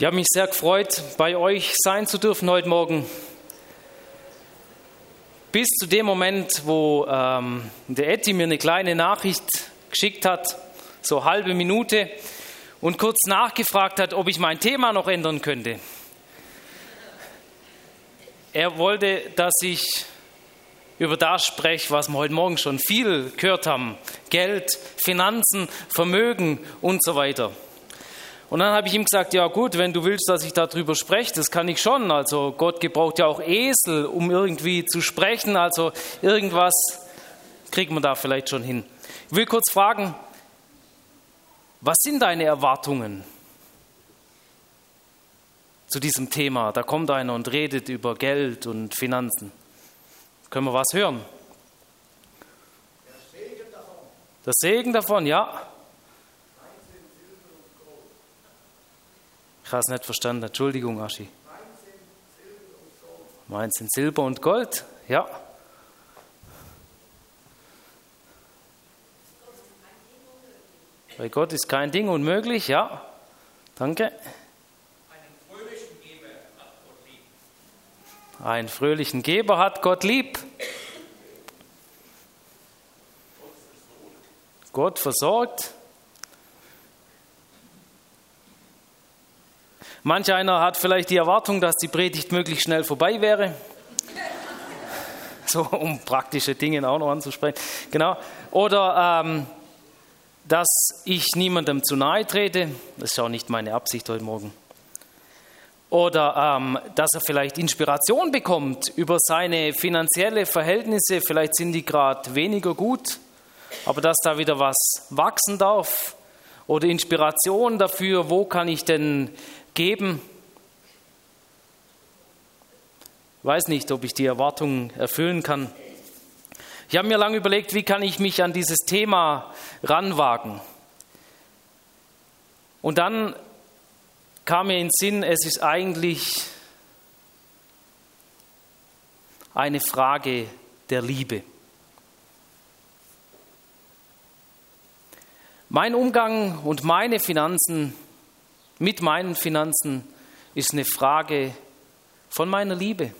Ich habe mich sehr gefreut, bei euch sein zu dürfen heute Morgen. Bis zu dem Moment, wo ähm, der Etty mir eine kleine Nachricht geschickt hat, so halbe Minute, und kurz nachgefragt hat, ob ich mein Thema noch ändern könnte. Er wollte, dass ich über das spreche, was wir heute Morgen schon viel gehört haben. Geld, Finanzen, Vermögen und so weiter. Und dann habe ich ihm gesagt, ja gut, wenn du willst, dass ich darüber spreche, das kann ich schon. Also Gott gebraucht ja auch Esel, um irgendwie zu sprechen. Also irgendwas kriegt man da vielleicht schon hin. Ich will kurz fragen, was sind deine Erwartungen zu diesem Thema? Da kommt einer und redet über Geld und Finanzen. Können wir was hören? Der Segen davon. Der Segen davon, ja. Ich habe es nicht verstanden. Entschuldigung, Aschi. Meins sind Silber und Gold. Ja. Bei Gott ist kein Ding unmöglich. Ja. Danke. Einen fröhlichen Geber hat Gott lieb. Gott versorgt. Manch einer hat vielleicht die Erwartung, dass die Predigt möglichst schnell vorbei wäre. So, um praktische Dinge auch noch anzusprechen. Genau. Oder ähm, dass ich niemandem zu nahe trete. Das ist auch nicht meine Absicht heute Morgen. Oder ähm, dass er vielleicht Inspiration bekommt über seine finanzielle Verhältnisse. Vielleicht sind die gerade weniger gut, aber dass da wieder was wachsen darf. Oder Inspiration dafür, wo kann ich denn geben. Ich weiß nicht, ob ich die Erwartungen erfüllen kann. Ich habe mir lange überlegt, wie kann ich mich an dieses Thema ranwagen. Und dann kam mir in den Sinn, es ist eigentlich eine Frage der Liebe. Mein Umgang und meine Finanzen mit meinen Finanzen ist eine Frage von meiner Liebe.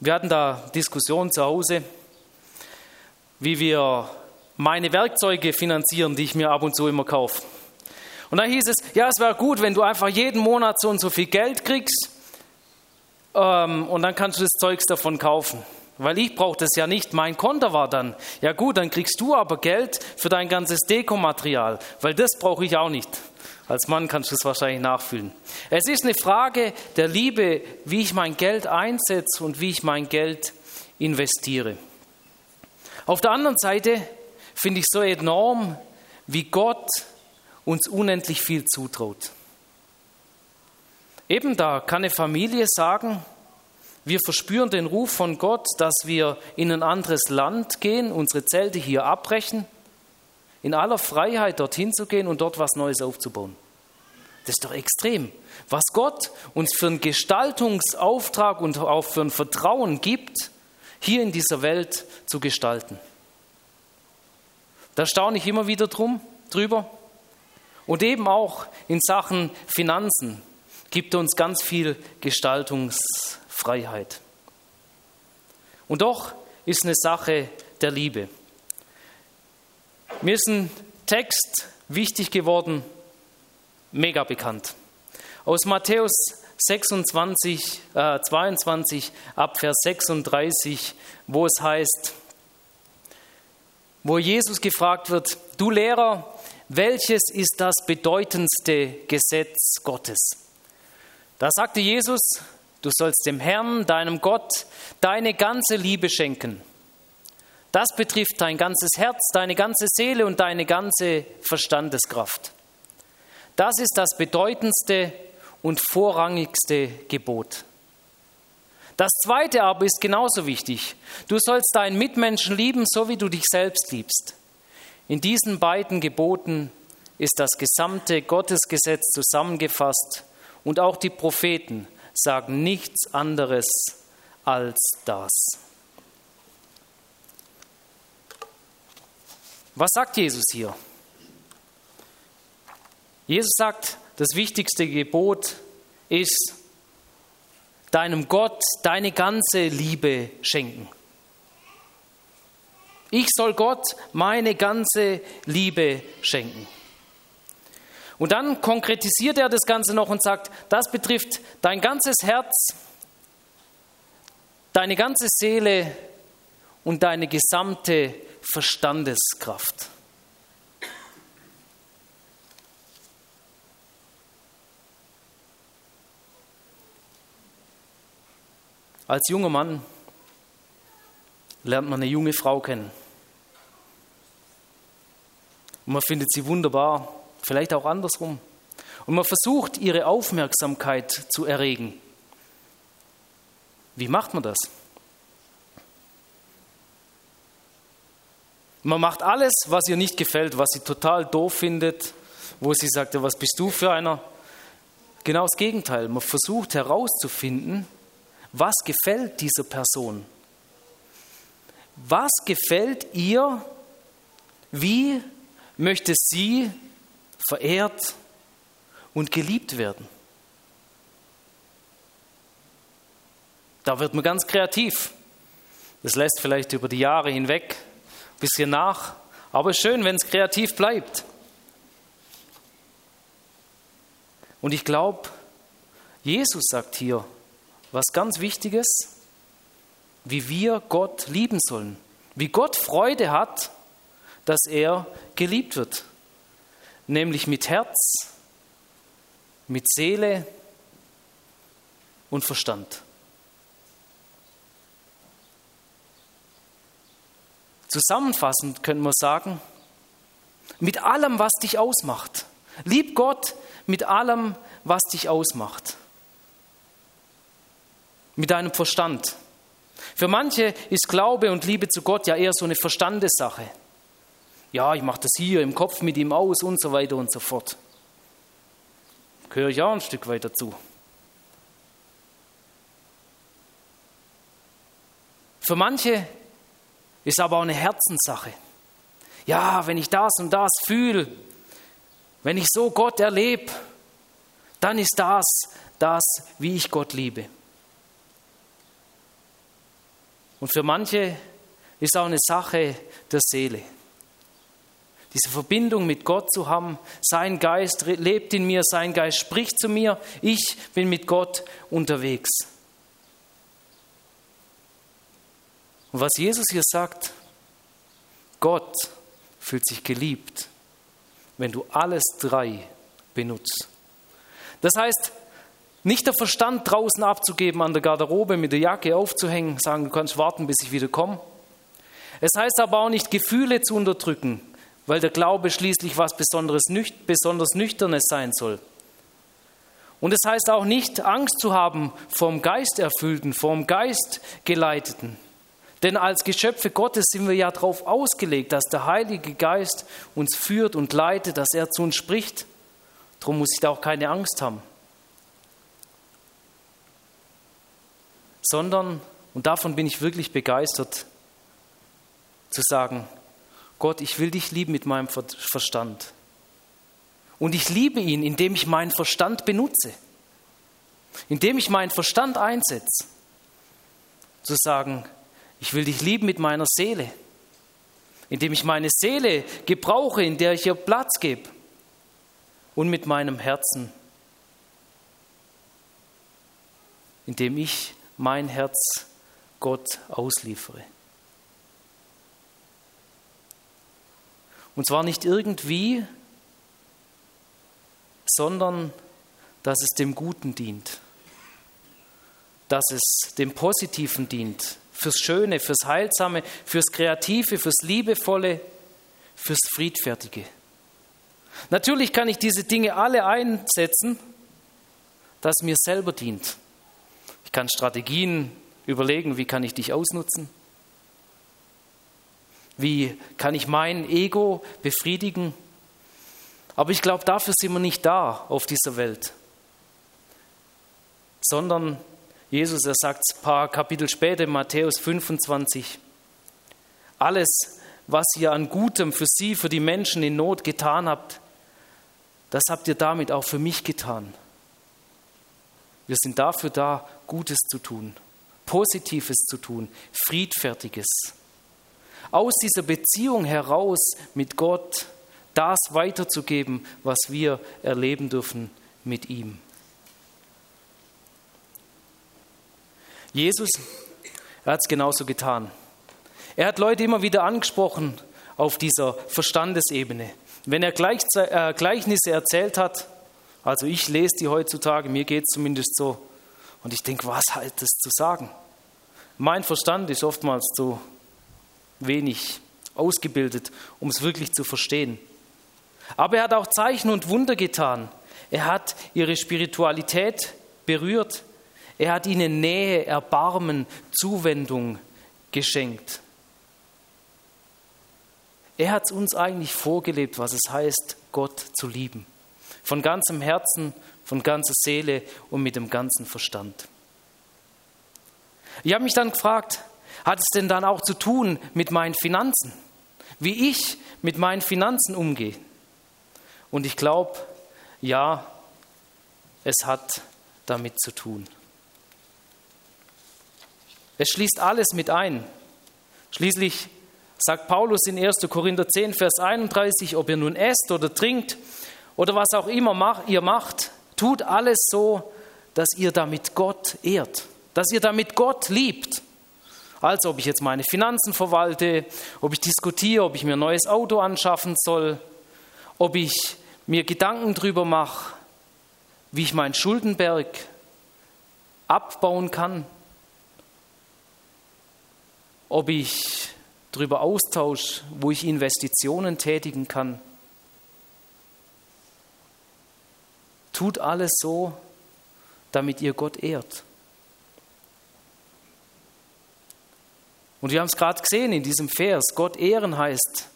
Wir hatten da Diskussionen zu Hause, wie wir meine Werkzeuge finanzieren, die ich mir ab und zu immer kaufe. Und da hieß es, ja, es wäre gut, wenn du einfach jeden Monat so und so viel Geld kriegst ähm, und dann kannst du das Zeugs davon kaufen. Weil ich brauche das ja nicht, mein Konto war dann. Ja gut, dann kriegst du aber Geld für dein ganzes Dekomaterial, weil das brauche ich auch nicht. Als Mann kannst du es wahrscheinlich nachfühlen. Es ist eine Frage der Liebe, wie ich mein Geld einsetze und wie ich mein Geld investiere. Auf der anderen Seite finde ich so enorm, wie Gott uns unendlich viel zutraut. Eben da kann eine Familie sagen, wir verspüren den Ruf von Gott, dass wir in ein anderes Land gehen, unsere Zelte hier abbrechen in aller Freiheit dorthin zu gehen und dort was Neues aufzubauen. Das ist doch extrem. Was Gott uns für einen Gestaltungsauftrag und auch für ein Vertrauen gibt, hier in dieser Welt zu gestalten. Da staune ich immer wieder drum, drüber. Und eben auch in Sachen Finanzen gibt er uns ganz viel Gestaltungsfreiheit. Und doch ist eine Sache der Liebe. Mir ist ein Text wichtig geworden, mega bekannt. Aus Matthäus 26, äh, 22 ab Vers 36, wo es heißt, wo Jesus gefragt wird, du Lehrer, welches ist das bedeutendste Gesetz Gottes? Da sagte Jesus, du sollst dem Herrn, deinem Gott, deine ganze Liebe schenken das betrifft dein ganzes Herz, deine ganze Seele und deine ganze Verstandeskraft. Das ist das bedeutendste und vorrangigste Gebot. Das zweite aber ist genauso wichtig. Du sollst deinen Mitmenschen lieben, so wie du dich selbst liebst. In diesen beiden Geboten ist das gesamte Gottesgesetz zusammengefasst und auch die Propheten sagen nichts anderes als das. Was sagt Jesus hier? Jesus sagt, das wichtigste Gebot ist, deinem Gott deine ganze Liebe schenken. Ich soll Gott meine ganze Liebe schenken. Und dann konkretisiert er das Ganze noch und sagt, das betrifft dein ganzes Herz, deine ganze Seele und deine gesamte Verstandeskraft. Als junger Mann lernt man eine junge Frau kennen. Und man findet sie wunderbar, vielleicht auch andersrum. Und man versucht, ihre Aufmerksamkeit zu erregen. Wie macht man das? Man macht alles, was ihr nicht gefällt, was sie total doof findet, wo sie sagt, was bist du für einer? Genau das Gegenteil. Man versucht herauszufinden, was gefällt dieser Person. Was gefällt ihr? Wie möchte sie verehrt und geliebt werden? Da wird man ganz kreativ. Das lässt vielleicht über die Jahre hinweg bisschen nach, aber schön, wenn es kreativ bleibt. Und ich glaube, Jesus sagt hier was ganz Wichtiges, wie wir Gott lieben sollen, wie Gott Freude hat, dass er geliebt wird, nämlich mit Herz, mit Seele und Verstand. Zusammenfassend können wir sagen, mit allem, was dich ausmacht. Lieb Gott mit allem, was dich ausmacht. Mit deinem Verstand. Für manche ist Glaube und Liebe zu Gott ja eher so eine Verstandessache. Ja, ich mache das hier im Kopf mit ihm aus und so weiter und so fort. Gehöre ich auch ein Stück weit dazu. Für manche ist aber auch eine Herzenssache. Ja, wenn ich das und das fühle, wenn ich so Gott erlebe, dann ist das das, wie ich Gott liebe. Und für manche ist auch eine Sache der Seele. Diese Verbindung mit Gott zu haben, sein Geist lebt in mir, sein Geist spricht zu mir, ich bin mit Gott unterwegs. Und was Jesus hier sagt, Gott fühlt sich geliebt, wenn du alles drei benutzt. Das heißt, nicht der Verstand draußen abzugeben, an der Garderobe mit der Jacke aufzuhängen, sagen, du kannst warten, bis ich wieder komme. Es heißt aber auch nicht, Gefühle zu unterdrücken, weil der Glaube schließlich was Besonderes, besonders Nüchternes sein soll. Und es heißt auch nicht, Angst zu haben vom Geist erfüllten, vom Geist geleiteten. Denn als Geschöpfe Gottes sind wir ja darauf ausgelegt, dass der Heilige Geist uns führt und leitet, dass er zu uns spricht. Darum muss ich da auch keine Angst haben. Sondern, und davon bin ich wirklich begeistert, zu sagen, Gott, ich will dich lieben mit meinem Verstand. Und ich liebe ihn, indem ich meinen Verstand benutze, indem ich meinen Verstand einsetze. Zu sagen, ich will dich lieben mit meiner Seele, indem ich meine Seele gebrauche, in der ich ihr Platz gebe und mit meinem Herzen, indem ich mein Herz Gott ausliefere. Und zwar nicht irgendwie, sondern dass es dem Guten dient, dass es dem Positiven dient, fürs Schöne, fürs Heilsame, fürs Kreative, fürs Liebevolle, fürs Friedfertige. Natürlich kann ich diese Dinge alle einsetzen, dass mir selber dient. Ich kann Strategien überlegen, wie kann ich dich ausnutzen? Wie kann ich mein Ego befriedigen? Aber ich glaube, dafür sind wir nicht da auf dieser Welt, sondern Jesus, er sagt ein paar Kapitel später, Matthäus 25, alles, was ihr an Gutem für sie, für die Menschen in Not getan habt, das habt ihr damit auch für mich getan. Wir sind dafür da, Gutes zu tun, Positives zu tun, Friedfertiges. Aus dieser Beziehung heraus mit Gott das weiterzugeben, was wir erleben dürfen mit ihm. Jesus, er hat es genauso getan. Er hat Leute immer wieder angesprochen auf dieser Verstandesebene. Wenn er äh, Gleichnisse erzählt hat, also ich lese die heutzutage, mir geht es zumindest so, und ich denke, was halt das zu sagen? Mein Verstand ist oftmals zu wenig ausgebildet, um es wirklich zu verstehen. Aber er hat auch Zeichen und Wunder getan. Er hat ihre Spiritualität berührt. Er hat ihnen Nähe, Erbarmen, Zuwendung geschenkt. Er hat uns eigentlich vorgelebt, was es heißt, Gott zu lieben. Von ganzem Herzen, von ganzer Seele und mit dem ganzen Verstand. Ich habe mich dann gefragt, hat es denn dann auch zu tun mit meinen Finanzen? Wie ich mit meinen Finanzen umgehe? Und ich glaube, ja, es hat damit zu tun. Es schließt alles mit ein. Schließlich sagt Paulus in 1. Korinther 10, Vers 31, ob ihr nun esst oder trinkt oder was auch immer ihr macht, tut alles so, dass ihr damit Gott ehrt, dass ihr damit Gott liebt. Also ob ich jetzt meine Finanzen verwalte, ob ich diskutiere, ob ich mir ein neues Auto anschaffen soll, ob ich mir Gedanken darüber mache, wie ich meinen Schuldenberg abbauen kann, ob ich darüber austausche, wo ich Investitionen tätigen kann. Tut alles so, damit ihr Gott ehrt. Und wir haben es gerade gesehen in diesem Vers, Gott ehren heißt,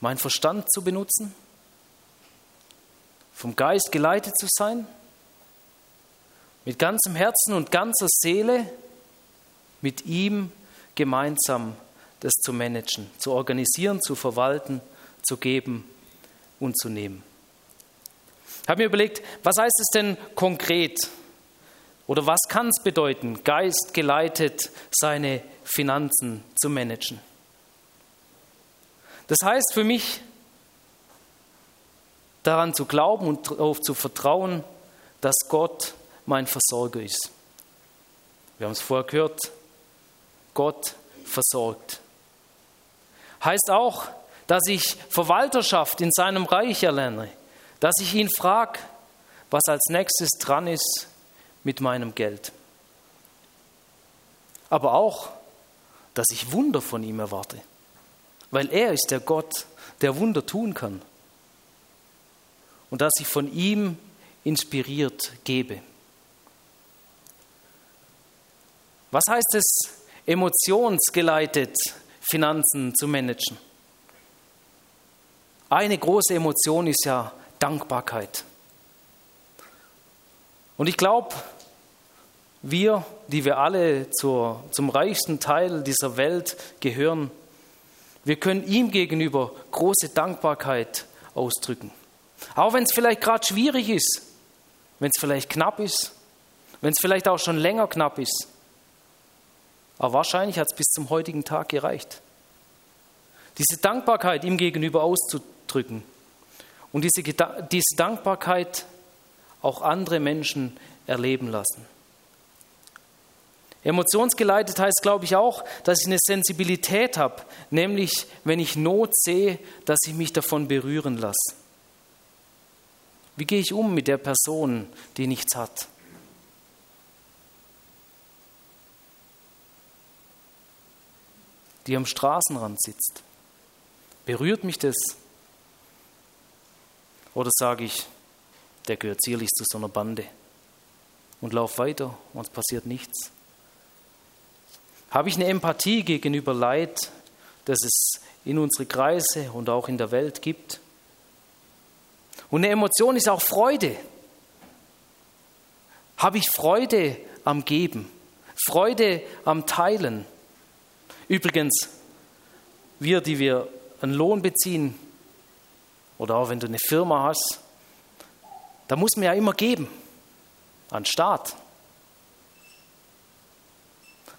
mein Verstand zu benutzen, vom Geist geleitet zu sein, mit ganzem Herzen und ganzer Seele mit ihm gemeinsam das zu managen, zu organisieren, zu verwalten, zu geben und zu nehmen. Ich habe mir überlegt, was heißt es denn konkret? Oder was kann es bedeuten, Geist geleitet seine Finanzen zu managen? Das heißt für mich, daran zu glauben und darauf zu vertrauen, dass Gott mein Versorger ist. Wir haben es vorher gehört, Gott versorgt. Heißt auch, dass ich Verwalterschaft in seinem Reich erlerne, dass ich ihn frage, was als nächstes dran ist mit meinem Geld. Aber auch, dass ich Wunder von ihm erwarte, weil er ist der Gott, der Wunder tun kann. Und dass ich von ihm inspiriert gebe. Was heißt es, emotionsgeleitet Finanzen zu managen? Eine große Emotion ist ja Dankbarkeit. Und ich glaube, wir, die wir alle zur, zum reichsten Teil dieser Welt gehören, wir können ihm gegenüber große Dankbarkeit ausdrücken. Auch wenn es vielleicht gerade schwierig ist, wenn es vielleicht knapp ist, wenn es vielleicht auch schon länger knapp ist. Aber wahrscheinlich hat es bis zum heutigen Tag gereicht. Diese Dankbarkeit ihm gegenüber auszudrücken und diese, diese Dankbarkeit auch andere Menschen erleben lassen. Emotionsgeleitet heißt, glaube ich, auch, dass ich eine Sensibilität habe, nämlich wenn ich Not sehe, dass ich mich davon berühren lasse. Wie gehe ich um mit der Person, die nichts hat? Die am Straßenrand sitzt. Berührt mich das? Oder sage ich, der gehört sicherlich zu so einer Bande und lauf weiter und es passiert nichts? Habe ich eine Empathie gegenüber Leid, das es in unsere Kreise und auch in der Welt gibt? Und eine Emotion ist auch Freude. Habe ich Freude am Geben, Freude am Teilen? Übrigens, wir, die wir einen Lohn beziehen, oder auch wenn du eine Firma hast, Da muss man ja immer geben an Staat.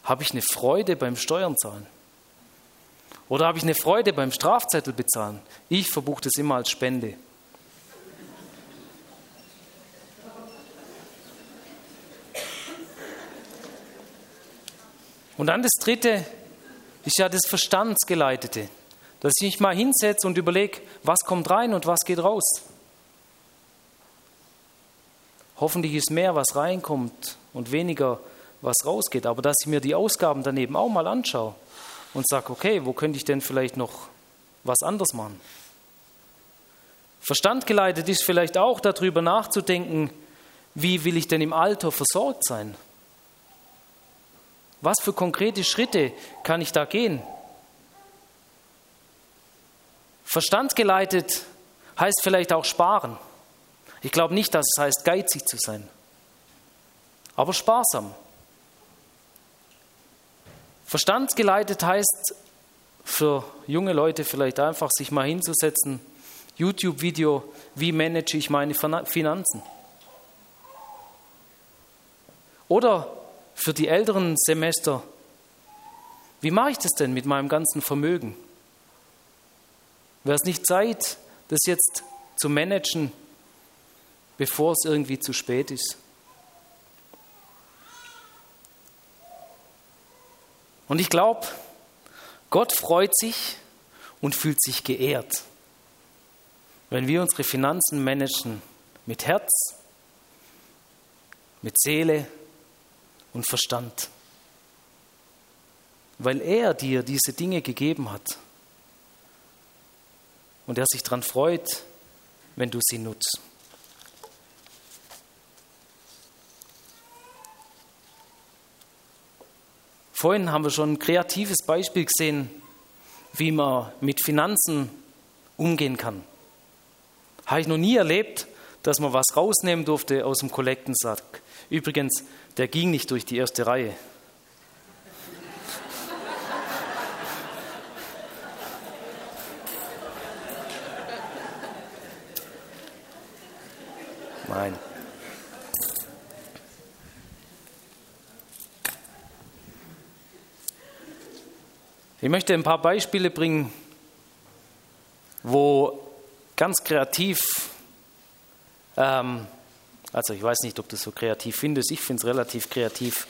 Habe ich eine Freude beim Steuern zahlen? Oder habe ich eine Freude beim Strafzettel bezahlen? Ich verbuche das immer als Spende. Und dann das Dritte ist ja das Verstandsgeleitete, dass ich mich mal hinsetze und überlege, was kommt rein und was geht raus. Hoffentlich ist mehr, was reinkommt und weniger, was rausgeht. Aber dass ich mir die Ausgaben daneben auch mal anschaue und sage, okay, wo könnte ich denn vielleicht noch was anderes machen? Verstand geleitet ist vielleicht auch darüber nachzudenken, wie will ich denn im Alter versorgt sein? Was für konkrete Schritte kann ich da gehen? Verstand geleitet heißt vielleicht auch sparen. Ich glaube nicht, dass es heißt, geizig zu sein, aber sparsam. Verstandsgeleitet heißt für junge Leute vielleicht einfach, sich mal hinzusetzen, YouTube-Video, wie manage ich meine Finanzen. Oder für die älteren Semester, wie mache ich das denn mit meinem ganzen Vermögen? Wäre es nicht Zeit, das jetzt zu managen, bevor es irgendwie zu spät ist? Und ich glaube, Gott freut sich und fühlt sich geehrt, wenn wir unsere Finanzen managen mit Herz, mit Seele und Verstand. Weil er dir diese Dinge gegeben hat und er sich daran freut, wenn du sie nutzt. Vorhin haben wir schon ein kreatives Beispiel gesehen, wie man mit Finanzen umgehen kann. Habe ich noch nie erlebt, dass man was rausnehmen durfte aus dem Kollektensack. Übrigens, der ging nicht durch die erste Reihe. Nein. Ich möchte ein paar Beispiele bringen, wo ganz kreativ, ähm, also ich weiß nicht, ob du es so kreativ findest, ich finde es relativ kreativ,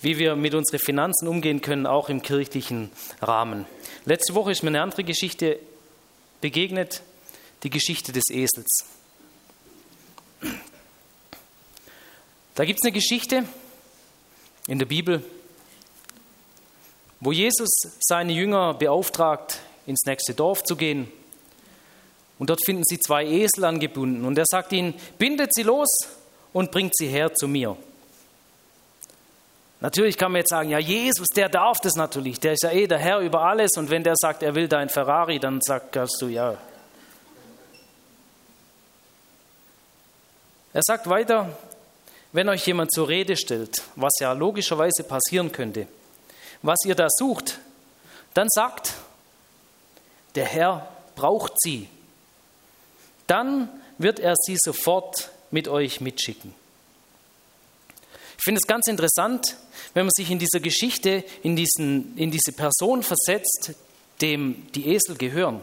wie wir mit unseren Finanzen umgehen können, auch im kirchlichen Rahmen. Letzte Woche ist mir eine andere Geschichte begegnet, die Geschichte des Esels. Da gibt es eine Geschichte in der Bibel, wo Jesus seine Jünger beauftragt, ins nächste Dorf zu gehen. Und dort finden sie zwei Esel angebunden. Und er sagt ihnen, bindet sie los und bringt sie her zu mir. Natürlich kann man jetzt sagen, ja, Jesus, der darf das natürlich. Der ist ja eh der Herr über alles. Und wenn der sagt, er will dein Ferrari, dann sagst du ja. Er sagt weiter, wenn euch jemand zur Rede stellt, was ja logischerweise passieren könnte, was ihr da sucht, dann sagt, der Herr braucht sie. Dann wird er sie sofort mit euch mitschicken. Ich finde es ganz interessant, wenn man sich in dieser Geschichte in, diesen, in diese Person versetzt, dem die Esel gehören.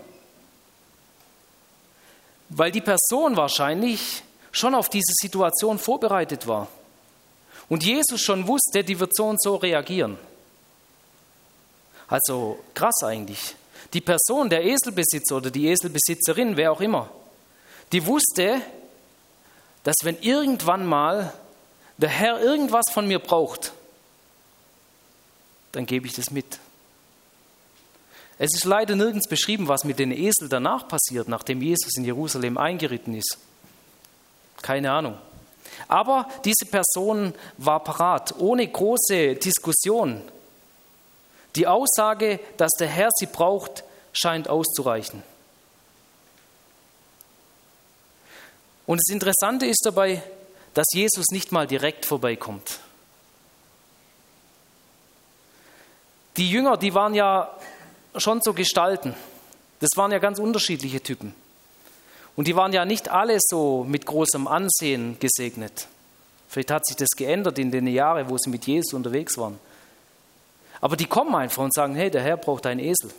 Weil die Person wahrscheinlich schon auf diese Situation vorbereitet war. Und Jesus schon wusste, die wird so und so reagieren. Also krass eigentlich. Die Person, der Eselbesitzer oder die Eselbesitzerin, wer auch immer, die wusste, dass wenn irgendwann mal der Herr irgendwas von mir braucht, dann gebe ich das mit. Es ist leider nirgends beschrieben, was mit den Esel danach passiert, nachdem Jesus in Jerusalem eingeritten ist. Keine Ahnung. Aber diese Person war parat, ohne große Diskussion die Aussage, dass der Herr sie braucht, scheint auszureichen. Und das Interessante ist dabei, dass Jesus nicht mal direkt vorbeikommt. Die Jünger, die waren ja schon so Gestalten. Das waren ja ganz unterschiedliche Typen. Und die waren ja nicht alle so mit großem Ansehen gesegnet. Vielleicht hat sich das geändert in den Jahren, wo sie mit Jesus unterwegs waren. Aber die kommen einfach und sagen, hey, der Herr braucht einen Esel.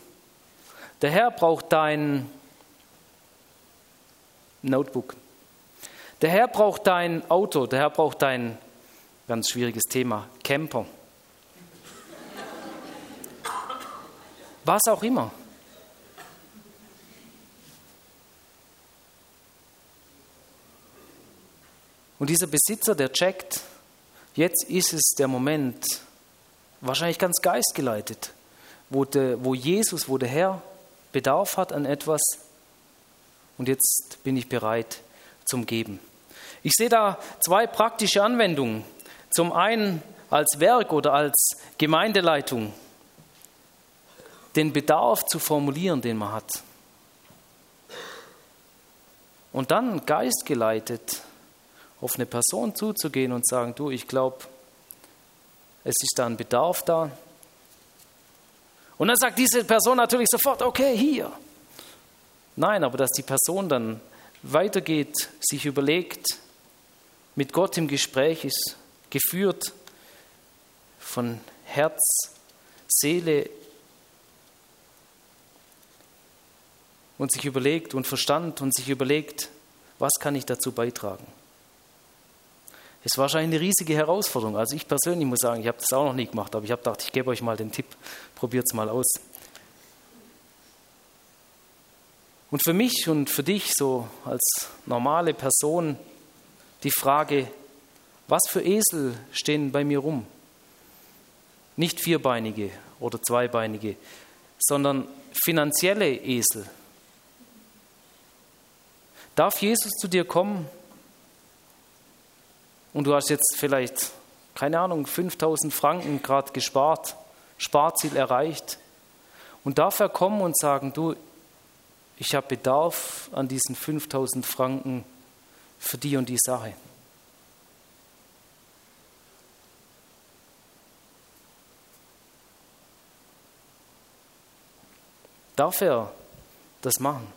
Der Herr braucht dein Notebook. Der Herr braucht dein Auto. Der Herr braucht dein, ganz schwieriges Thema, Camper. Was auch immer. Und dieser Besitzer, der checkt, jetzt ist es der Moment, wahrscheinlich ganz geistgeleitet, wo, de, wo Jesus, wo der Herr Bedarf hat an etwas und jetzt bin ich bereit zum Geben. Ich sehe da zwei praktische Anwendungen. Zum einen als Werk oder als Gemeindeleitung den Bedarf zu formulieren, den man hat. Und dann geistgeleitet auf eine Person zuzugehen und sagen, du, ich glaube, es ist da ein Bedarf da. Und dann sagt diese Person natürlich sofort, okay, hier. Nein, aber dass die Person dann weitergeht, sich überlegt, mit Gott im Gespräch ist, geführt von Herz, Seele und sich überlegt und Verstand und sich überlegt, was kann ich dazu beitragen. Es war wahrscheinlich eine riesige Herausforderung. Also ich persönlich muss sagen, ich habe das auch noch nie gemacht, aber ich habe gedacht, ich gebe euch mal den Tipp, probiert es mal aus. Und für mich und für dich so als normale Person die Frage, was für Esel stehen bei mir rum? Nicht vierbeinige oder zweibeinige, sondern finanzielle Esel. Darf Jesus zu dir kommen und du hast jetzt vielleicht, keine Ahnung, 5000 Franken gerade gespart, Sparziel erreicht. Und darf er kommen und sagen, du, ich habe Bedarf an diesen 5000 Franken für die und die Sache. Darf er das machen?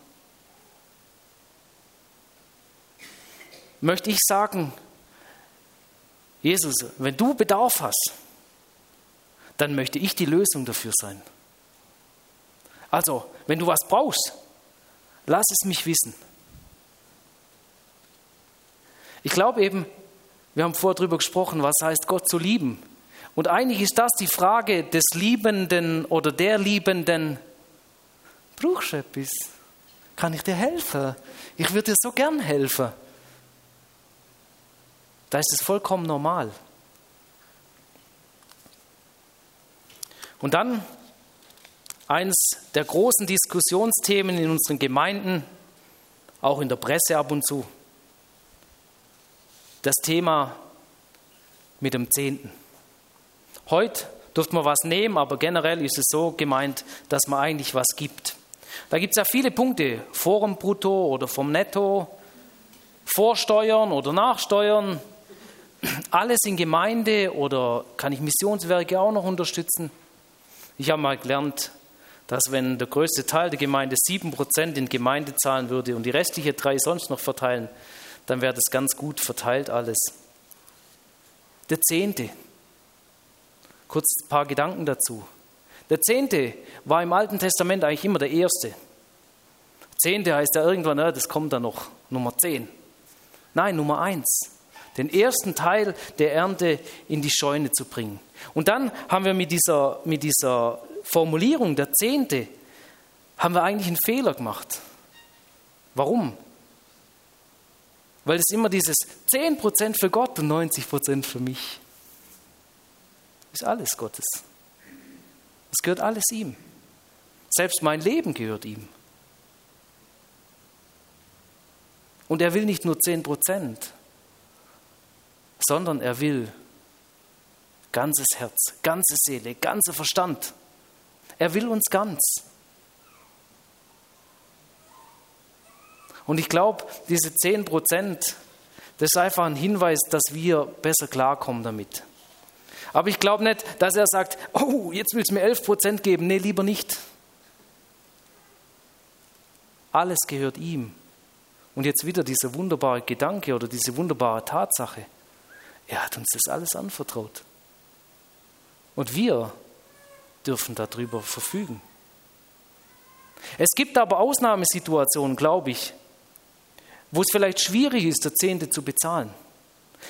Möchte ich sagen, Jesus, wenn du Bedarf hast, dann möchte ich die Lösung dafür sein. Also, wenn du was brauchst, lass es mich wissen. Ich glaube eben, wir haben vorher darüber gesprochen, was heißt Gott zu lieben. Und eigentlich ist das die Frage des Liebenden oder der Liebenden. Brauchst etwas? Kann ich dir helfen? Ich würde dir so gern helfen. Da ist es vollkommen normal. Und dann eines der großen Diskussionsthemen in unseren Gemeinden, auch in der Presse ab und zu, das Thema mit dem Zehnten. Heute durfte man was nehmen, aber generell ist es so gemeint, dass man eigentlich was gibt. Da gibt es ja viele Punkte, vor dem Brutto oder vom Netto, Vorsteuern oder Nachsteuern, alles in Gemeinde oder kann ich Missionswerke auch noch unterstützen? Ich habe mal gelernt, dass wenn der größte Teil der Gemeinde 7% in Gemeinde zahlen würde und die restlichen drei sonst noch verteilen, dann wäre das ganz gut verteilt alles. Der Zehnte. Kurz ein paar Gedanken dazu. Der Zehnte war im Alten Testament eigentlich immer der Erste. Zehnte heißt ja irgendwann, das kommt dann noch, Nummer 10. Nein, Nummer 1 den ersten Teil der Ernte in die Scheune zu bringen. Und dann haben wir mit dieser, mit dieser Formulierung der Zehnte, haben wir eigentlich einen Fehler gemacht. Warum? Weil es immer dieses 10% für Gott und 90% für mich. ist alles Gottes. Es gehört alles ihm. Selbst mein Leben gehört ihm. Und er will nicht nur 10 Prozent sondern er will ganzes Herz, ganze Seele, ganzer Verstand. Er will uns ganz. Und ich glaube, diese 10 Prozent, das ist einfach ein Hinweis, dass wir besser klarkommen damit. Aber ich glaube nicht, dass er sagt, oh, jetzt willst du mir 11 Prozent geben. Nee, lieber nicht. Alles gehört ihm. Und jetzt wieder dieser wunderbare Gedanke oder diese wunderbare Tatsache. Er hat uns das alles anvertraut. Und wir dürfen darüber verfügen. Es gibt aber Ausnahmesituationen, glaube ich, wo es vielleicht schwierig ist, der Zehnte zu bezahlen.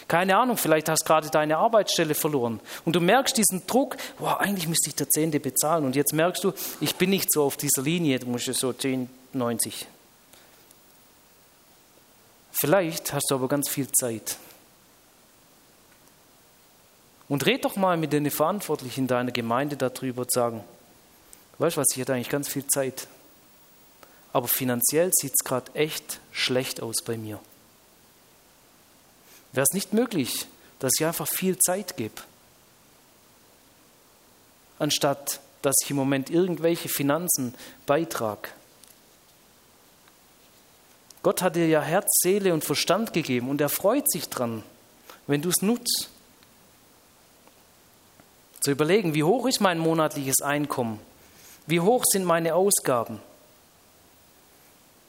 Keine Ahnung, vielleicht hast du gerade deine Arbeitsstelle verloren und du merkst diesen Druck, wow, eigentlich müsste ich der Zehnte bezahlen und jetzt merkst du, ich bin nicht so auf dieser Linie, du musst so 10, 90. Vielleicht hast du aber ganz viel Zeit. Und red doch mal mit den Verantwortlichen in deiner Gemeinde darüber und sagen, weißt du was, ich hätte eigentlich ganz viel Zeit, aber finanziell sieht es gerade echt schlecht aus bei mir. Wäre es nicht möglich, dass ich einfach viel Zeit gebe, anstatt dass ich im Moment irgendwelche Finanzen beitrage? Gott hat dir ja Herz, Seele und Verstand gegeben und er freut sich dran, wenn du es nutzt. Zu überlegen, wie hoch ist mein monatliches Einkommen? Wie hoch sind meine Ausgaben?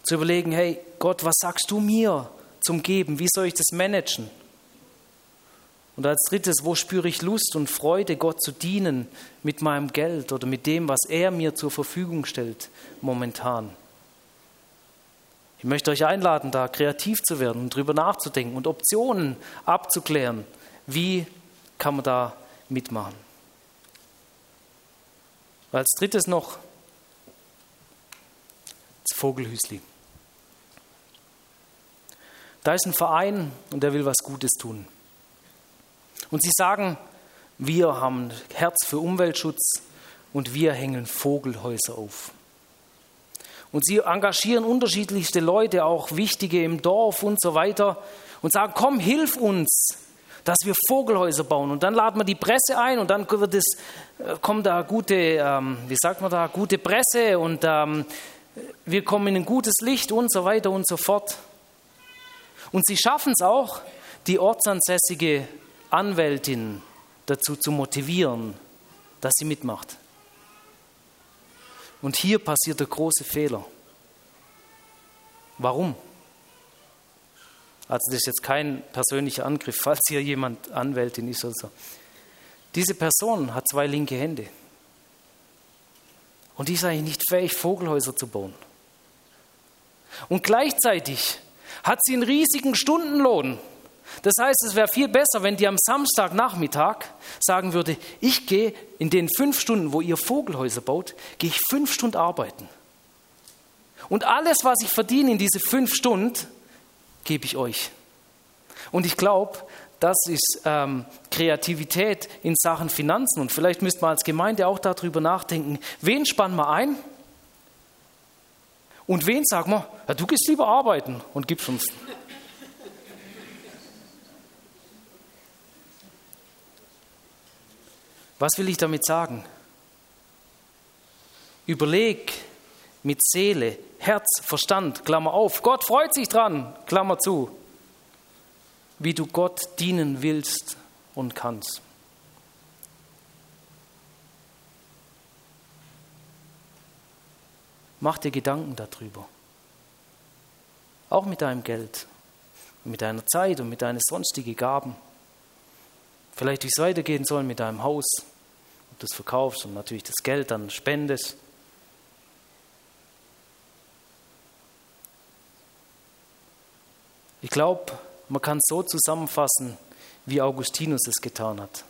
Zu überlegen, hey Gott, was sagst du mir zum Geben? Wie soll ich das managen? Und als drittes, wo spüre ich Lust und Freude, Gott zu dienen mit meinem Geld oder mit dem, was er mir zur Verfügung stellt momentan? Ich möchte euch einladen, da kreativ zu werden und drüber nachzudenken und Optionen abzuklären. Wie kann man da mitmachen? Als drittes noch das Vogelhüsli. Da ist ein Verein und der will was Gutes tun. Und sie sagen, wir haben Herz für Umweltschutz und wir hängen Vogelhäuser auf. Und sie engagieren unterschiedlichste Leute, auch wichtige im Dorf und so weiter, und sagen, komm, hilf uns, dass wir Vogelhäuser bauen. Und dann laden wir die Presse ein und dann wird es, äh, kommt da gute, ähm, wie sagt man da, gute Presse und ähm, wir kommen in ein gutes Licht und so weiter und so fort. Und sie schaffen es auch, die ortsansässige Anwältin dazu zu motivieren, dass sie mitmacht. Und hier passiert der große Fehler. Warum? Also das ist jetzt kein persönlicher Angriff, falls hier jemand Anwältin ist oder so. Diese Person hat zwei linke Hände. Und die ist eigentlich nicht fähig, Vogelhäuser zu bauen. Und gleichzeitig hat sie einen riesigen Stundenlohn. Das heißt, es wäre viel besser, wenn die am Samstagnachmittag sagen würde, ich gehe in den fünf Stunden, wo ihr Vogelhäuser baut, gehe ich fünf Stunden arbeiten. Und alles, was ich verdiene in diese fünf Stunden, gebe ich euch. Und ich glaube, das ist ähm, Kreativität in Sachen Finanzen. Und vielleicht müsste man als Gemeinde auch darüber nachdenken, wen spannen wir ein? Und wen sagen wir, ja, du gehst lieber arbeiten und gibst uns. Was will ich damit sagen? Überleg mit Seele, Herz, Verstand, Klammer auf. Gott freut sich dran, Klammer zu, wie du Gott dienen willst und kannst. Mach dir Gedanken darüber. Auch mit deinem Geld, mit deiner Zeit und mit deinen sonstigen Gaben. Vielleicht, wie es weitergehen soll mit deinem Haus, ob du es verkaufst und natürlich das Geld dann spendest. Ich glaube, man kann es so zusammenfassen, wie Augustinus es getan hat.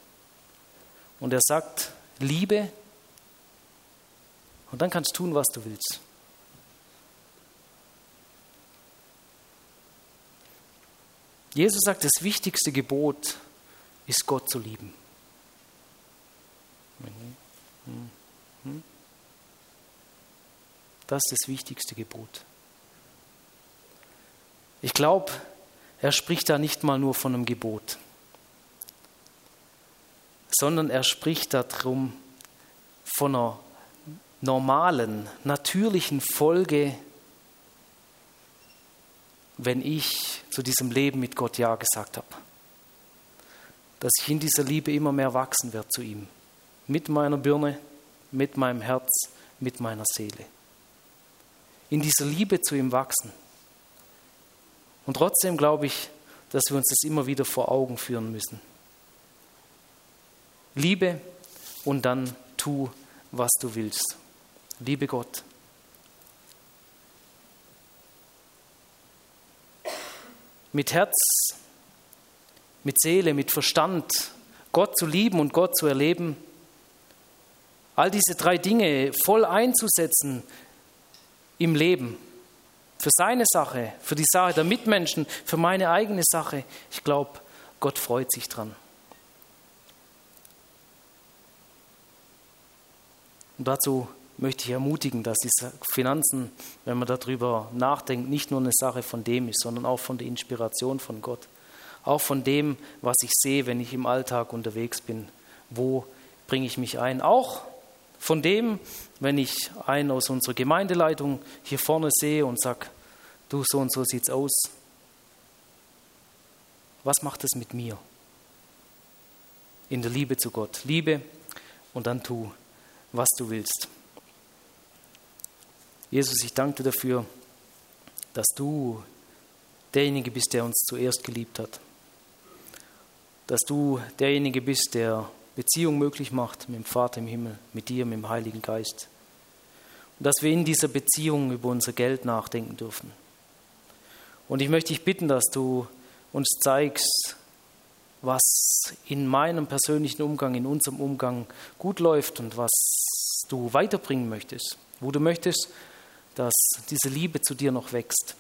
Und er sagt, Liebe und dann kannst du tun, was du willst. Jesus sagt, das wichtigste Gebot ist Gott zu lieben. Das ist das wichtigste Gebot. Ich glaube, er spricht da nicht mal nur von einem Gebot, sondern er spricht darum von einer normalen, natürlichen Folge, wenn ich zu diesem Leben mit Gott Ja gesagt habe. Dass ich in dieser Liebe immer mehr wachsen werde zu ihm. Mit meiner Birne, mit meinem Herz, mit meiner Seele. In dieser Liebe zu ihm wachsen. Und trotzdem glaube ich, dass wir uns das immer wieder vor Augen führen müssen. Liebe und dann tu, was du willst. Liebe Gott. Mit Herz, mit Seele, mit Verstand, Gott zu lieben und Gott zu erleben, all diese drei Dinge voll einzusetzen im Leben, für seine Sache, für die Sache der Mitmenschen, für meine eigene Sache. Ich glaube, Gott freut sich dran. Und dazu möchte ich ermutigen, dass diese Finanzen, wenn man darüber nachdenkt, nicht nur eine Sache von dem ist, sondern auch von der Inspiration von Gott. Auch von dem, was ich sehe, wenn ich im Alltag unterwegs bin. Wo bringe ich mich ein? Auch von dem, wenn ich einen aus unserer Gemeindeleitung hier vorne sehe und sage, du, so und so sieht's aus. Was macht es mit mir? In der Liebe zu Gott. Liebe und dann tu, was du willst. Jesus, ich danke dir dafür, dass du derjenige bist, der uns zuerst geliebt hat. Dass du derjenige bist, der Beziehung möglich macht mit dem Vater im Himmel, mit dir, mit dem Heiligen Geist. Und dass wir in dieser Beziehung über unser Geld nachdenken dürfen. Und ich möchte dich bitten, dass du uns zeigst, was in meinem persönlichen Umgang, in unserem Umgang gut läuft und was du weiterbringen möchtest, wo du möchtest, dass diese Liebe zu dir noch wächst.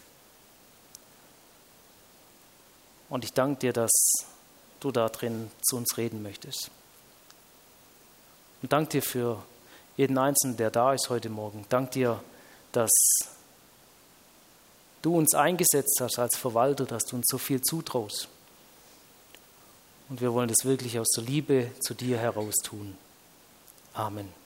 Und ich danke dir, dass du da drin zu uns reden möchtest. Und danke dir für jeden Einzelnen, der da ist heute Morgen. Danke dir, dass du uns eingesetzt hast als Verwalter, dass du uns so viel zutraust. Und wir wollen das wirklich aus der Liebe zu dir heraus tun. Amen.